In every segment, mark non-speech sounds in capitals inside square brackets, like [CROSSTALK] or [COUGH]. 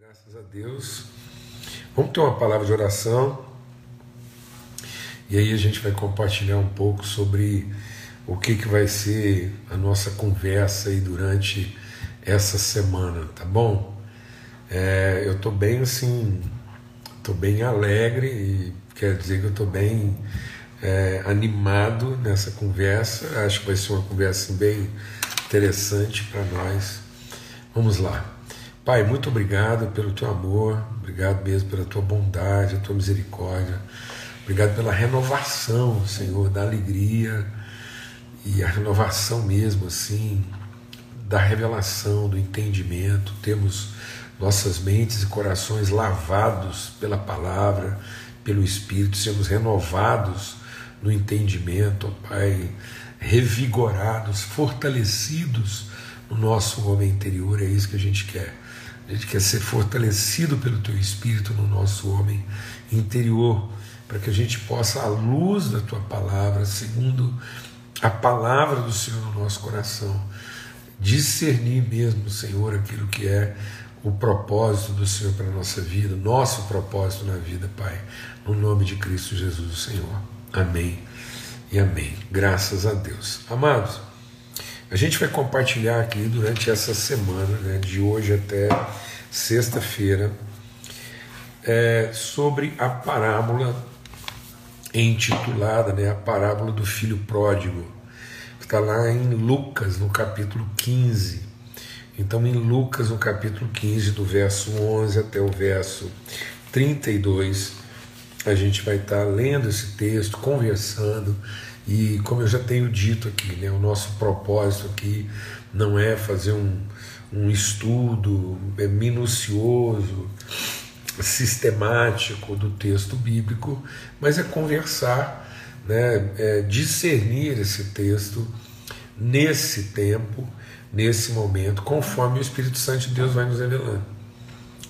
Graças a Deus. Vamos ter uma palavra de oração. E aí a gente vai compartilhar um pouco sobre o que, que vai ser a nossa conversa aí durante essa semana, tá bom? É, eu estou bem assim, estou bem alegre e quer dizer que eu estou bem é, animado nessa conversa. Acho que vai ser uma conversa assim, bem interessante para nós. Vamos lá. Pai, muito obrigado pelo teu amor, obrigado mesmo pela tua bondade, a tua misericórdia, obrigado pela renovação, Senhor, da alegria e a renovação mesmo, assim, da revelação, do entendimento. Temos nossas mentes e corações lavados pela palavra, pelo Espírito, sermos renovados no entendimento, ó Pai, revigorados, fortalecidos no nosso homem interior, é isso que a gente quer. A gente quer ser fortalecido pelo Teu Espírito no nosso homem interior, para que a gente possa, à luz da Tua palavra, segundo a palavra do Senhor no nosso coração, discernir mesmo, Senhor, aquilo que é o propósito do Senhor para a nossa vida, nosso propósito na vida, Pai, no nome de Cristo Jesus, o Senhor. Amém e amém. Graças a Deus. Amados, a gente vai compartilhar aqui durante essa semana, né, de hoje até sexta-feira, é, sobre a parábola intitulada né, A Parábola do Filho Pródigo, que está lá em Lucas, no capítulo 15. Então, em Lucas, no capítulo 15, do verso 11 até o verso 32, a gente vai estar lendo esse texto, conversando e como eu já tenho dito aqui, né, o nosso propósito aqui não é fazer um, um estudo é minucioso, sistemático do texto bíblico, mas é conversar, né, é discernir esse texto nesse tempo, nesse momento, conforme o Espírito Santo de Deus vai nos revelando.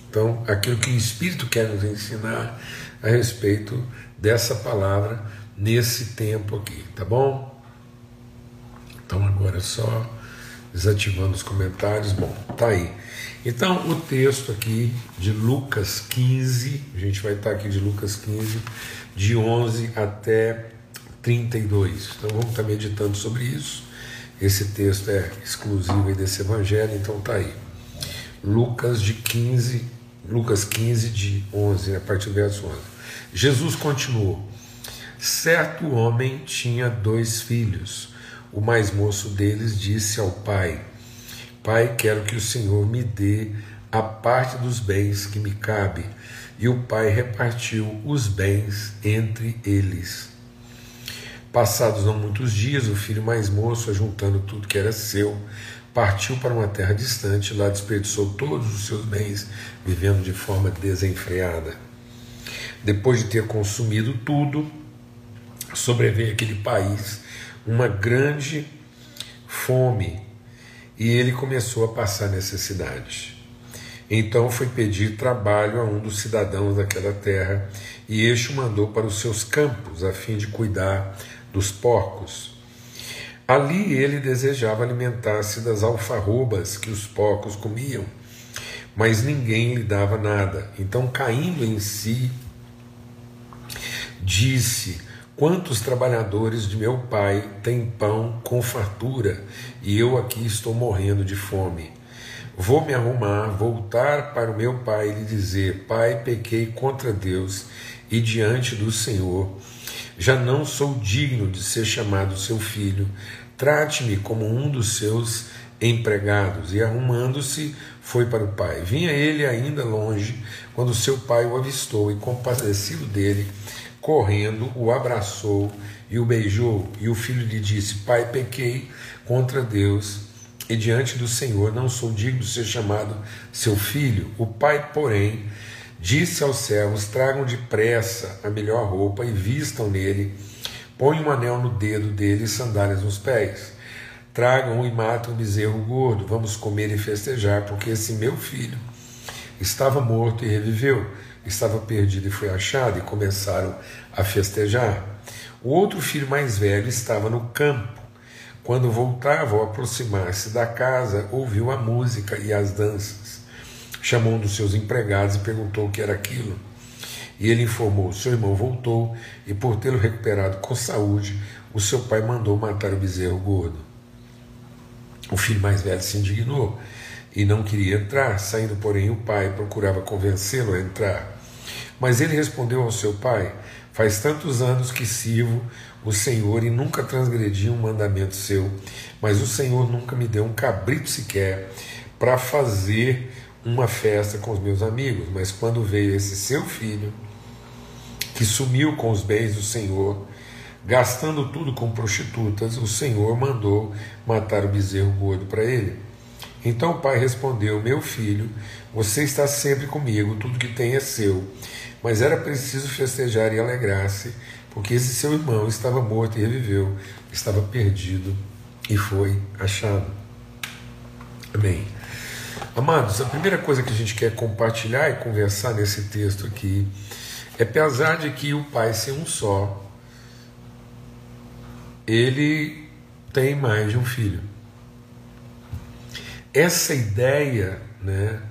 Então, aquilo que o Espírito quer nos ensinar a respeito dessa palavra nesse tempo aqui, tá bom? Então agora é só desativando os comentários. Bom, tá aí. Então o texto aqui de Lucas 15, a gente vai estar aqui de Lucas 15, de 11 até 32. Então vamos estar meditando sobre isso. Esse texto é exclusivo desse evangelho, então tá aí. Lucas de 15, Lucas 15 de 11, a partir do verso 11. Jesus continuou: Certo homem tinha dois filhos. O mais moço deles disse ao pai: Pai, quero que o Senhor me dê a parte dos bens que me cabe. E o pai repartiu os bens entre eles. Passados não muitos dias, o filho mais moço, ajuntando tudo que era seu, partiu para uma terra distante, lá desperdiçou todos os seus bens, vivendo de forma desenfreada. Depois de ter consumido tudo, sobreveio aquele país uma grande fome e ele começou a passar necessidade. Então foi pedir trabalho a um dos cidadãos daquela terra e este o mandou para os seus campos a fim de cuidar dos porcos. Ali ele desejava alimentar-se das alfarrobas que os porcos comiam, mas ninguém lhe dava nada. Então, caindo em si, disse: Quantos trabalhadores de meu pai têm pão com fartura e eu aqui estou morrendo de fome? Vou me arrumar, voltar para o meu pai e lhe dizer: Pai, pequei contra Deus e diante do Senhor. Já não sou digno de ser chamado seu filho. Trate-me como um dos seus empregados. E arrumando-se, foi para o pai. Vinha ele ainda longe, quando seu pai o avistou e, compadecido dele, correndo, o abraçou e o beijou. E o filho lhe disse: Pai, pequei contra Deus e diante do Senhor não sou digno de ser chamado seu filho. O pai, porém, disse aos servos: Tragam depressa a melhor roupa e vistam nele. Põe um anel no dedo dele e sandálias nos pés. Tragam e matam o bezerro gordo. Vamos comer e festejar, porque esse meu filho estava morto e reviveu estava perdido e foi achado, e começaram a festejar. O outro filho mais velho estava no campo. Quando voltava ao aproximar-se da casa, ouviu a música e as danças. Chamou um dos seus empregados e perguntou o que era aquilo. E ele informou: seu irmão voltou e, por tê-lo recuperado com saúde, o seu pai mandou matar o bezerro gordo. O filho mais velho se indignou e não queria entrar, saindo, porém, o pai procurava convencê-lo a entrar. Mas ele respondeu ao seu pai: Faz tantos anos que sirvo o Senhor e nunca transgredi um mandamento seu, mas o Senhor nunca me deu um cabrito sequer para fazer uma festa com os meus amigos. Mas quando veio esse seu filho, que sumiu com os bens do Senhor, gastando tudo com prostitutas, o Senhor mandou matar o bezerro gordo para ele. Então o pai respondeu: Meu filho, você está sempre comigo, tudo que tem é seu. Mas era preciso festejar e alegrar-se, porque esse seu irmão estava morto e reviveu, estava perdido e foi achado. Amém. Amados, a primeira coisa que a gente quer compartilhar e conversar nesse texto aqui é apesar de que o pai ser um só, ele tem mais de um filho. Essa ideia né,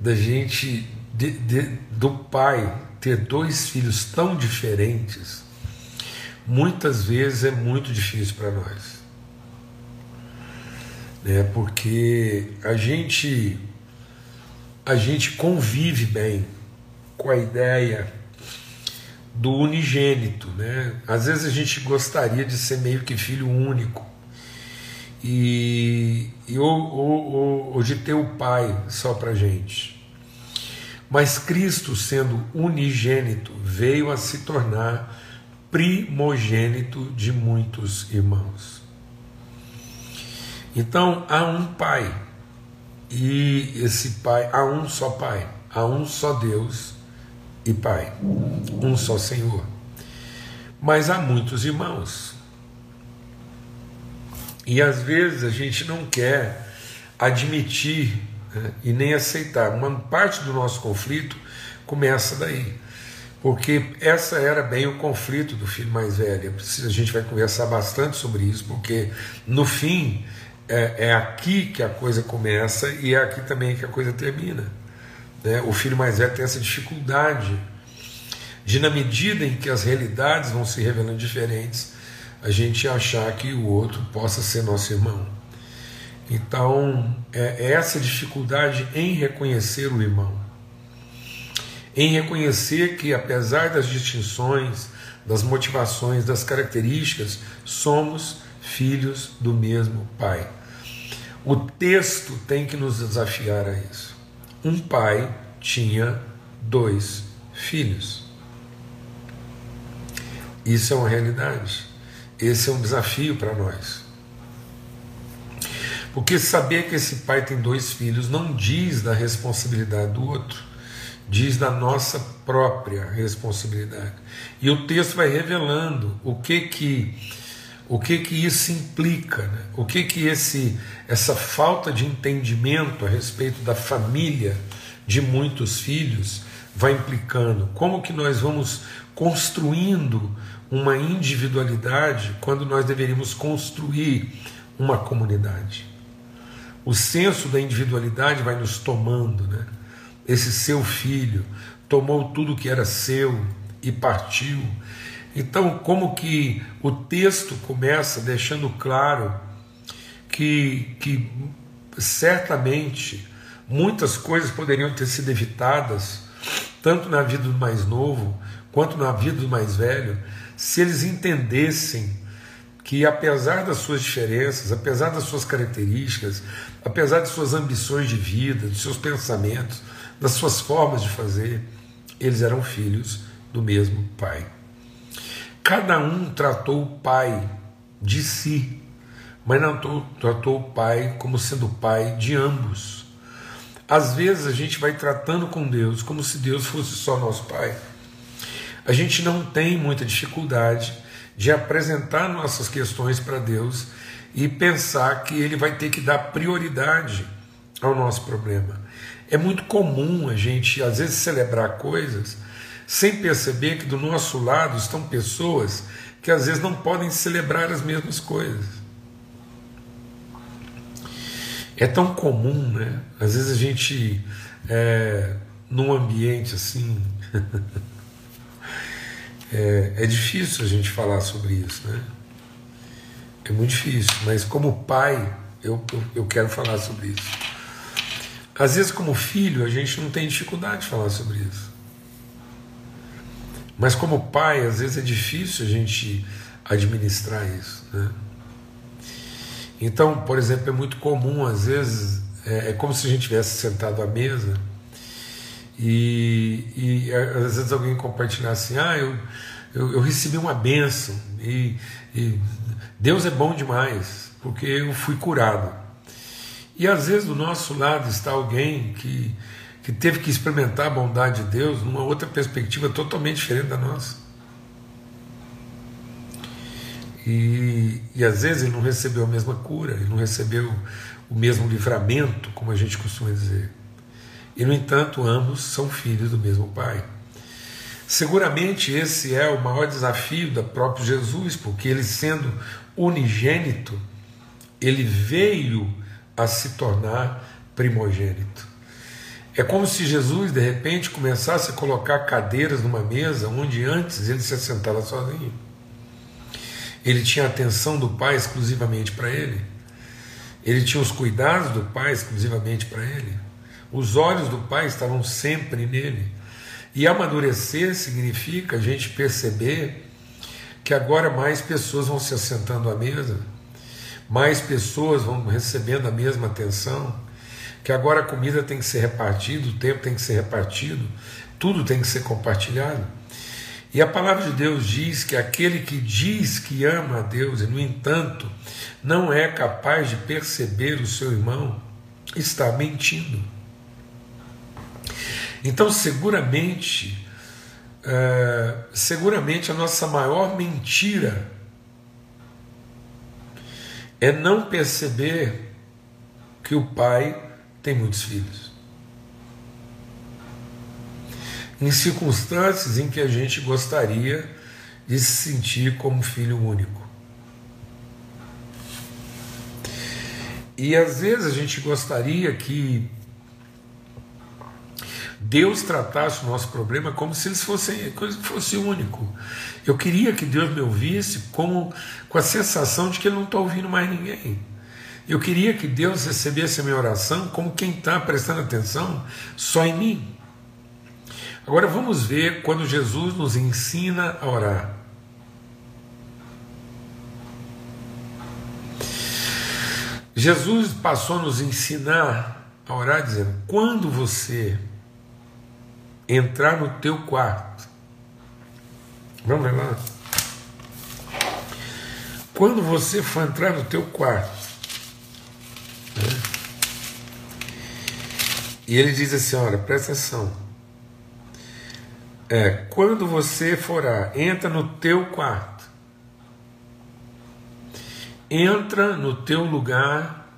da gente, de, de, do pai ter dois filhos tão diferentes, muitas vezes é muito difícil para nós. Né, porque a gente, a gente convive bem com a ideia do unigênito, né? Às vezes a gente gostaria de ser meio que filho único e, e ou, ou, ou de ter o pai só para gente. Mas Cristo, sendo unigênito, veio a se tornar primogênito de muitos irmãos. Então há um pai, e esse pai, há um só pai, há um só Deus e Pai, um só Senhor. Mas há muitos irmãos. E às vezes a gente não quer admitir né, e nem aceitar. Uma parte do nosso conflito começa daí. Porque essa era bem o conflito do filho mais velho. A gente vai conversar bastante sobre isso, porque no fim é, é aqui que a coisa começa e é aqui também que a coisa termina. Né? O filho mais velho tem essa dificuldade de, na medida em que as realidades vão se revelando diferentes, a gente achar que o outro possa ser nosso irmão. Então, é, é essa dificuldade em reconhecer o irmão, em reconhecer que, apesar das distinções, das motivações, das características, somos filhos do mesmo Pai. O texto tem que nos desafiar a isso um pai tinha dois filhos. Isso é uma realidade. Esse é um desafio para nós. Porque saber que esse pai tem dois filhos não diz da responsabilidade do outro, diz da nossa própria responsabilidade. E o texto vai revelando o que que o que que isso implica, né? o que que esse, essa falta de entendimento a respeito da família de muitos filhos vai implicando, como que nós vamos construindo uma individualidade quando nós deveríamos construir uma comunidade. O senso da individualidade vai nos tomando, né? Esse seu filho tomou tudo que era seu e partiu então, como que o texto começa deixando claro que, que certamente muitas coisas poderiam ter sido evitadas, tanto na vida do mais novo quanto na vida do mais velho, se eles entendessem que, apesar das suas diferenças, apesar das suas características, apesar de suas ambições de vida, dos seus pensamentos, das suas formas de fazer, eles eram filhos do mesmo Pai. Cada um tratou o pai de si, mas não tratou o pai como sendo pai de ambos. Às vezes a gente vai tratando com Deus como se Deus fosse só nosso pai. A gente não tem muita dificuldade de apresentar nossas questões para Deus e pensar que Ele vai ter que dar prioridade ao nosso problema. É muito comum a gente, às vezes, celebrar coisas sem perceber que do nosso lado estão pessoas que às vezes não podem celebrar as mesmas coisas. É tão comum, né? Às vezes a gente, é, num ambiente assim, [LAUGHS] é, é difícil a gente falar sobre isso, né? É muito difícil, mas como pai, eu, eu, eu quero falar sobre isso. Às vezes, como filho, a gente não tem dificuldade de falar sobre isso. Mas como pai, às vezes é difícil a gente administrar isso. Né? Então, por exemplo, é muito comum, às vezes, é, é como se a gente tivesse sentado à mesa e, e às vezes alguém compartilhar assim: ah, eu, eu, eu recebi uma bênção e, e Deus é bom demais, porque eu fui curado. E às vezes do nosso lado está alguém que, que teve que experimentar a bondade de Deus numa outra perspectiva totalmente diferente da nossa. E, e às vezes ele não recebeu a mesma cura, ele não recebeu o mesmo livramento, como a gente costuma dizer. E, no entanto, ambos são filhos do mesmo Pai. Seguramente esse é o maior desafio da próprio Jesus, porque ele, sendo unigênito, ele veio a se tornar primogênito. É como se Jesus, de repente, começasse a colocar cadeiras numa mesa onde antes ele se assentava sozinho. Ele tinha a atenção do Pai exclusivamente para ele. Ele tinha os cuidados do Pai exclusivamente para ele. Os olhos do Pai estavam sempre nele. E amadurecer significa a gente perceber que agora mais pessoas vão se assentando à mesa mais pessoas vão recebendo a mesma atenção, que agora a comida tem que ser repartida, o tempo tem que ser repartido, tudo tem que ser compartilhado. E a palavra de Deus diz que aquele que diz que ama a Deus e, no entanto, não é capaz de perceber o seu irmão, está mentindo. Então, seguramente, é, seguramente a nossa maior mentira é não perceber que o pai tem muitos filhos. Em circunstâncias em que a gente gostaria de se sentir como filho único. E às vezes a gente gostaria que Deus tratasse o nosso problema como se ele fosse, fosse único. Eu queria que Deus me ouvisse como, com a sensação de que Ele não está ouvindo mais ninguém. Eu queria que Deus recebesse a minha oração como quem está prestando atenção só em mim. Agora vamos ver quando Jesus nos ensina a orar. Jesus passou a nos ensinar a orar dizendo: quando você entrar no teu quarto. Vamos lá. Quando você for entrar no teu quarto, né? e ele diz assim, olha, presta atenção. É, quando você forar, entra no teu quarto. Entra no teu lugar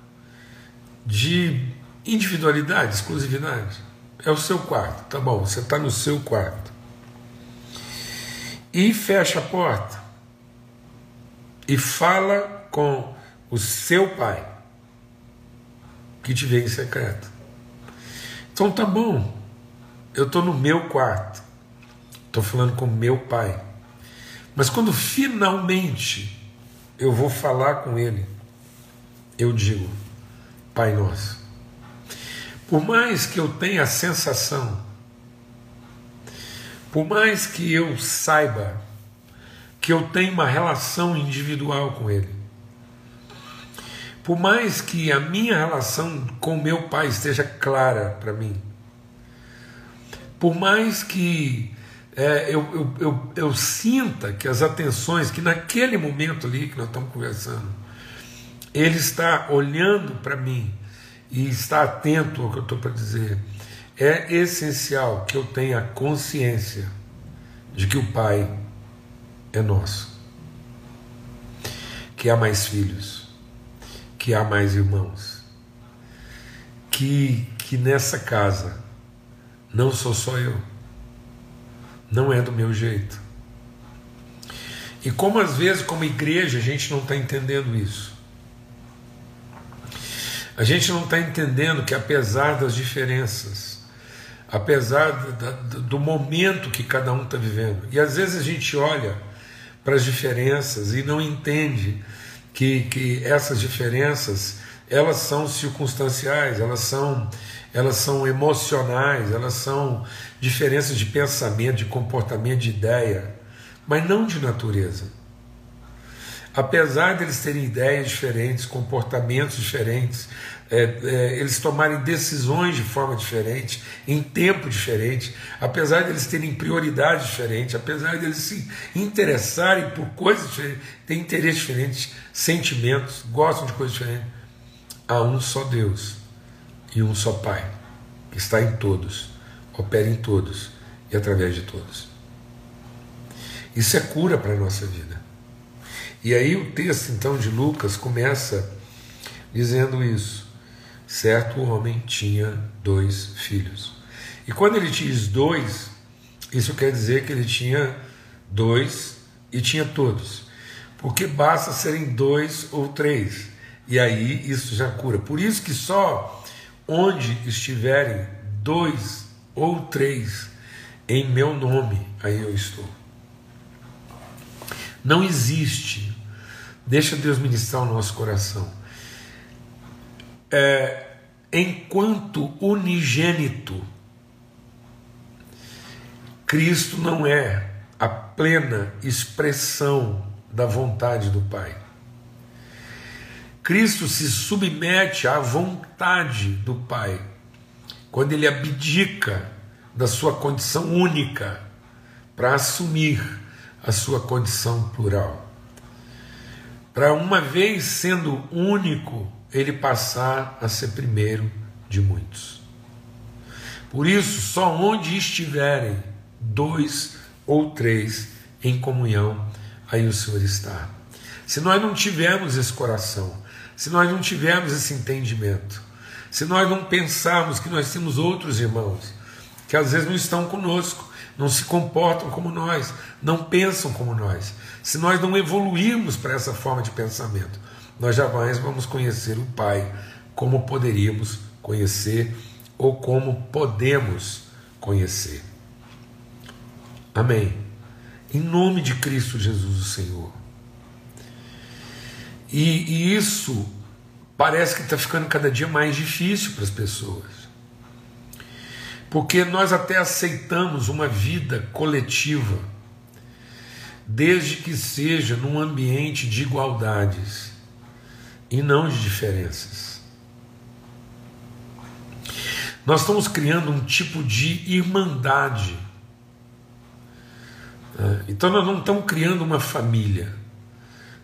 de individualidade, exclusividade. É o seu quarto, tá bom, você está no seu quarto. E fecha a porta. E fala com o seu pai, que te vê em secreto. Então tá bom, eu estou no meu quarto, estou falando com meu pai. Mas quando finalmente eu vou falar com ele, eu digo, Pai Nosso. Por mais que eu tenha a sensação, por mais que eu saiba que eu tenho uma relação individual com Ele, por mais que a minha relação com meu pai esteja clara para mim, por mais que é, eu, eu, eu, eu, sinta que as atenções, que naquele momento ali que nós estamos conversando, Ele está olhando para mim e estar atento ao que eu estou para dizer. É essencial que eu tenha consciência de que o Pai é nosso, que há mais filhos, que há mais irmãos, que, que nessa casa não sou só eu, não é do meu jeito. E como às vezes, como igreja, a gente não está entendendo isso. A gente não está entendendo que, apesar das diferenças, apesar do momento que cada um está vivendo, e às vezes a gente olha para as diferenças e não entende que, que essas diferenças elas são circunstanciais, elas são, elas são emocionais, elas são diferenças de pensamento, de comportamento, de ideia, mas não de natureza. Apesar deles terem ideias diferentes, comportamentos diferentes, é, é, eles tomarem decisões de forma diferente, em tempo diferente, apesar deles terem prioridades diferentes, apesar deles se interessarem por coisas diferentes, têm interesses diferentes, sentimentos, gostam de coisas diferentes, há um só Deus e um só Pai, que está em todos, opera em todos e através de todos. Isso é cura para a nossa vida. E aí o texto então de Lucas começa dizendo isso certo homem tinha dois filhos. E quando ele diz dois, isso quer dizer que ele tinha dois e tinha todos. Porque basta serem dois ou três. E aí isso já cura. Por isso que só onde estiverem dois ou três em meu nome, aí eu estou. Não existe. Deixa Deus ministrar o nosso coração é, enquanto unigênito, Cristo não é a plena expressão da vontade do Pai. Cristo se submete à vontade do Pai quando ele abdica da sua condição única para assumir a sua condição plural. Para uma vez sendo único, ele passar a ser primeiro de muitos. Por isso, só onde estiverem dois ou três em comunhão, aí o Senhor está. Se nós não tivermos esse coração, se nós não tivermos esse entendimento, se nós não pensarmos que nós temos outros irmãos que às vezes não estão conosco, não se comportam como nós, não pensam como nós, se nós não evoluirmos para essa forma de pensamento, nós jamais vamos conhecer o Pai como poderíamos conhecer ou como podemos conhecer. Amém. Em nome de Cristo Jesus, o Senhor. E, e isso parece que está ficando cada dia mais difícil para as pessoas. Porque nós até aceitamos uma vida coletiva, desde que seja num ambiente de igualdades e não de diferenças. Nós estamos criando um tipo de irmandade. Né? Então nós não estamos criando uma família,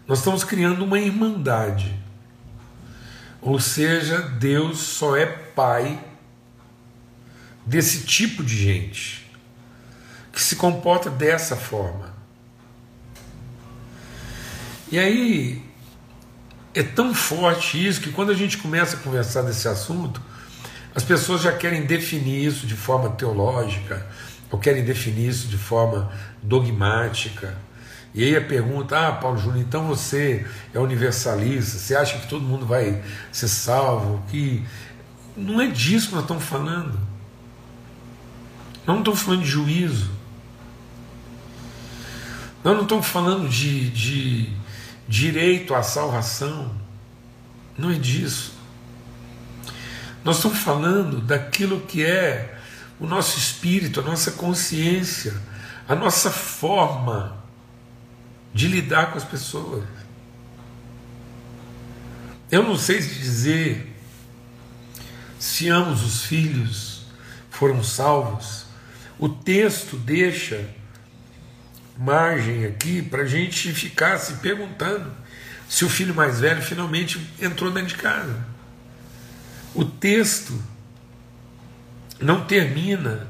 nós estamos criando uma irmandade. Ou seja, Deus só é pai desse tipo de gente que se comporta dessa forma. E aí é tão forte isso que quando a gente começa a conversar desse assunto, as pessoas já querem definir isso de forma teológica, ou querem definir isso de forma dogmática. E aí a pergunta: Ah, Paulo Júnior, então você é universalista, você acha que todo mundo vai ser salvo? Que não é disso que nós estamos falando. Não estamos falando de juízo. Nós não estamos falando de, de direito à salvação. Não é disso. Nós estamos falando daquilo que é o nosso espírito, a nossa consciência, a nossa forma de lidar com as pessoas. Eu não sei dizer se ambos os filhos foram salvos. O texto deixa margem aqui para a gente ficar se perguntando se o filho mais velho finalmente entrou dentro de casa. O texto não termina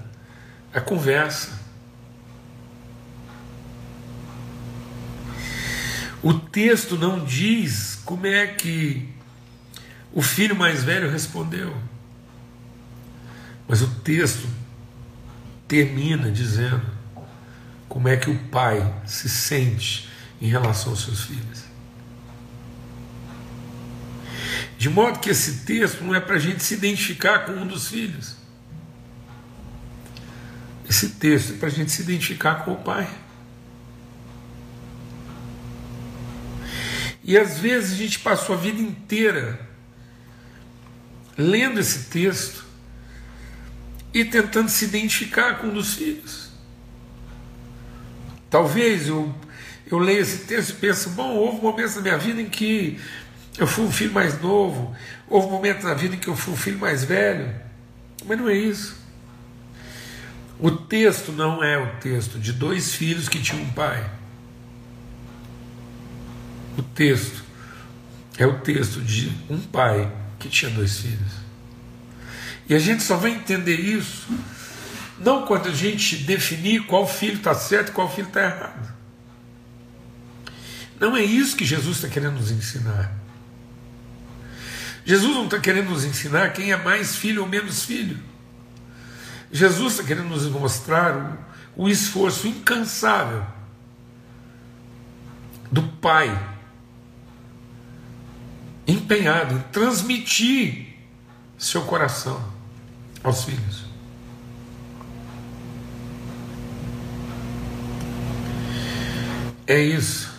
a conversa. O texto não diz como é que o filho mais velho respondeu. Mas o texto termina dizendo como é que o pai se sente em relação aos seus filhos. De modo que esse texto não é para a gente se identificar com um dos filhos. Esse texto é para a gente se identificar com o pai. E às vezes a gente passou a vida inteira lendo esse texto e tentando se identificar com um dos filhos. Talvez eu, eu leia esse texto e pense, bom, houve momentos na minha vida em que eu fui um filho mais novo, houve momentos na vida em que eu fui um filho mais velho, mas não é isso. O texto não é o texto de dois filhos que tinham um pai. O texto é o texto de um pai que tinha dois filhos. E a gente só vai entender isso não quando a gente definir qual filho está certo e qual filho está errado. Não é isso que Jesus está querendo nos ensinar. Jesus não está querendo nos ensinar quem é mais filho ou menos filho. Jesus está querendo nos mostrar o, o esforço incansável do Pai empenhado em transmitir seu coração aos filhos. É isso.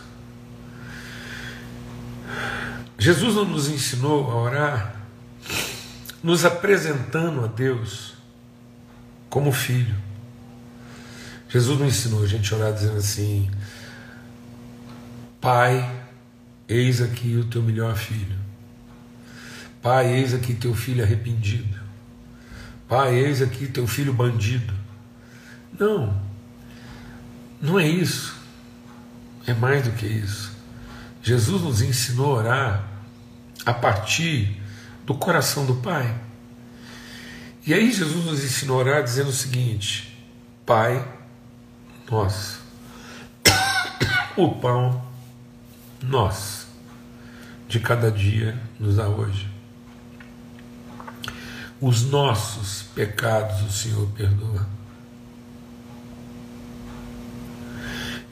Jesus não nos ensinou a orar nos apresentando a Deus como filho. Jesus não ensinou a gente a orar dizendo assim: Pai, eis aqui o teu melhor filho. Pai, eis aqui teu filho arrependido. Pai, eis aqui teu filho bandido. Não, não é isso. É mais do que isso. Jesus nos ensinou a orar a partir do coração do Pai. E aí Jesus nos ensinou a orar dizendo o seguinte: Pai nosso, [COUGHS] o pão nosso de cada dia nos dá hoje. Os nossos pecados o Senhor perdoa.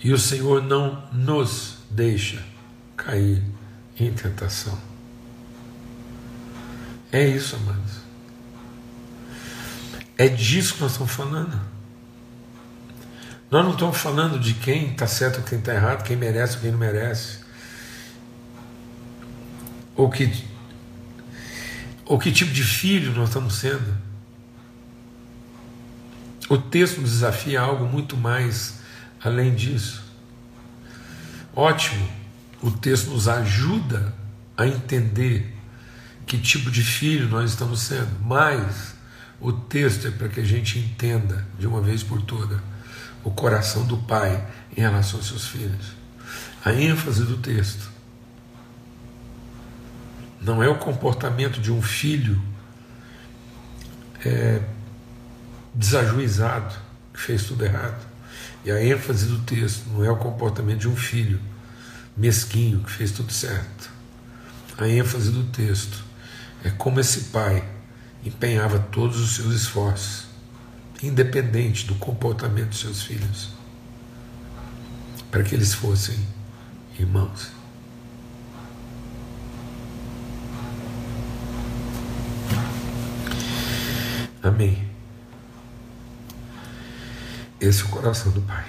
E o Senhor não nos deixa cair em tentação. É isso, amados. É disso que nós estamos falando. Nós não estamos falando de quem está certo quem está errado, quem merece ou quem não merece. Ou que, ou que tipo de filho nós estamos sendo. O texto nos desafia algo muito mais além disso. Ótimo, o texto nos ajuda a entender que tipo de filho nós estamos sendo, mas o texto é para que a gente entenda de uma vez por toda o coração do pai em relação aos seus filhos. A ênfase do texto não é o comportamento de um filho é, desajuizado, que fez tudo errado. E a ênfase do texto não é o comportamento de um filho mesquinho, que fez tudo certo. A ênfase do texto é como esse pai empenhava todos os seus esforços, independente do comportamento dos seus filhos, para que eles fossem irmãos. Amém. Esse é o coração do Pai.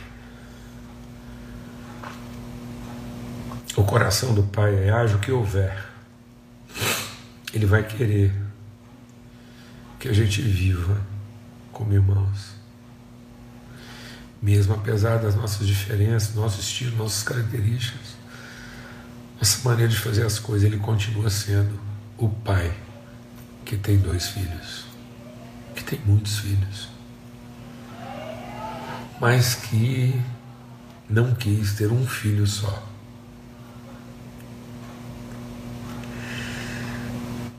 O coração do Pai é haja o que houver. Ele vai querer que a gente viva como irmãos. Mesmo apesar das nossas diferenças, nosso estilo, nossas características, nossa maneira de fazer as coisas, ele continua sendo o pai que tem dois filhos, que tem muitos filhos, mas que não quis ter um filho só.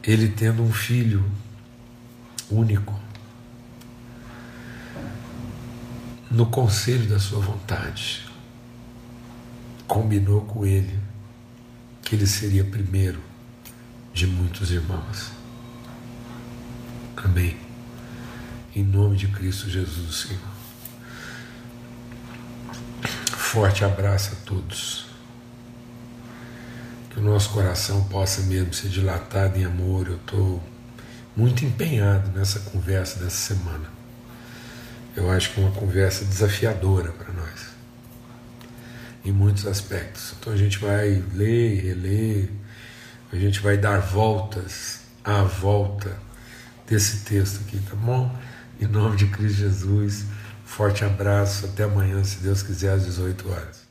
Ele tendo um filho único, no conselho da sua vontade, combinou com ele que ele seria primeiro de muitos irmãos. Amém. Em nome de Cristo Jesus, Senhor. Forte abraço a todos. Que o nosso coração possa mesmo ser dilatado em amor. Eu estou muito empenhado nessa conversa dessa semana. Eu acho que é uma conversa desafiadora para nós, em muitos aspectos. Então a gente vai ler, reler, a gente vai dar voltas à volta desse texto aqui, tá bom? Em nome de Cristo Jesus, forte abraço, até amanhã, se Deus quiser, às 18 horas.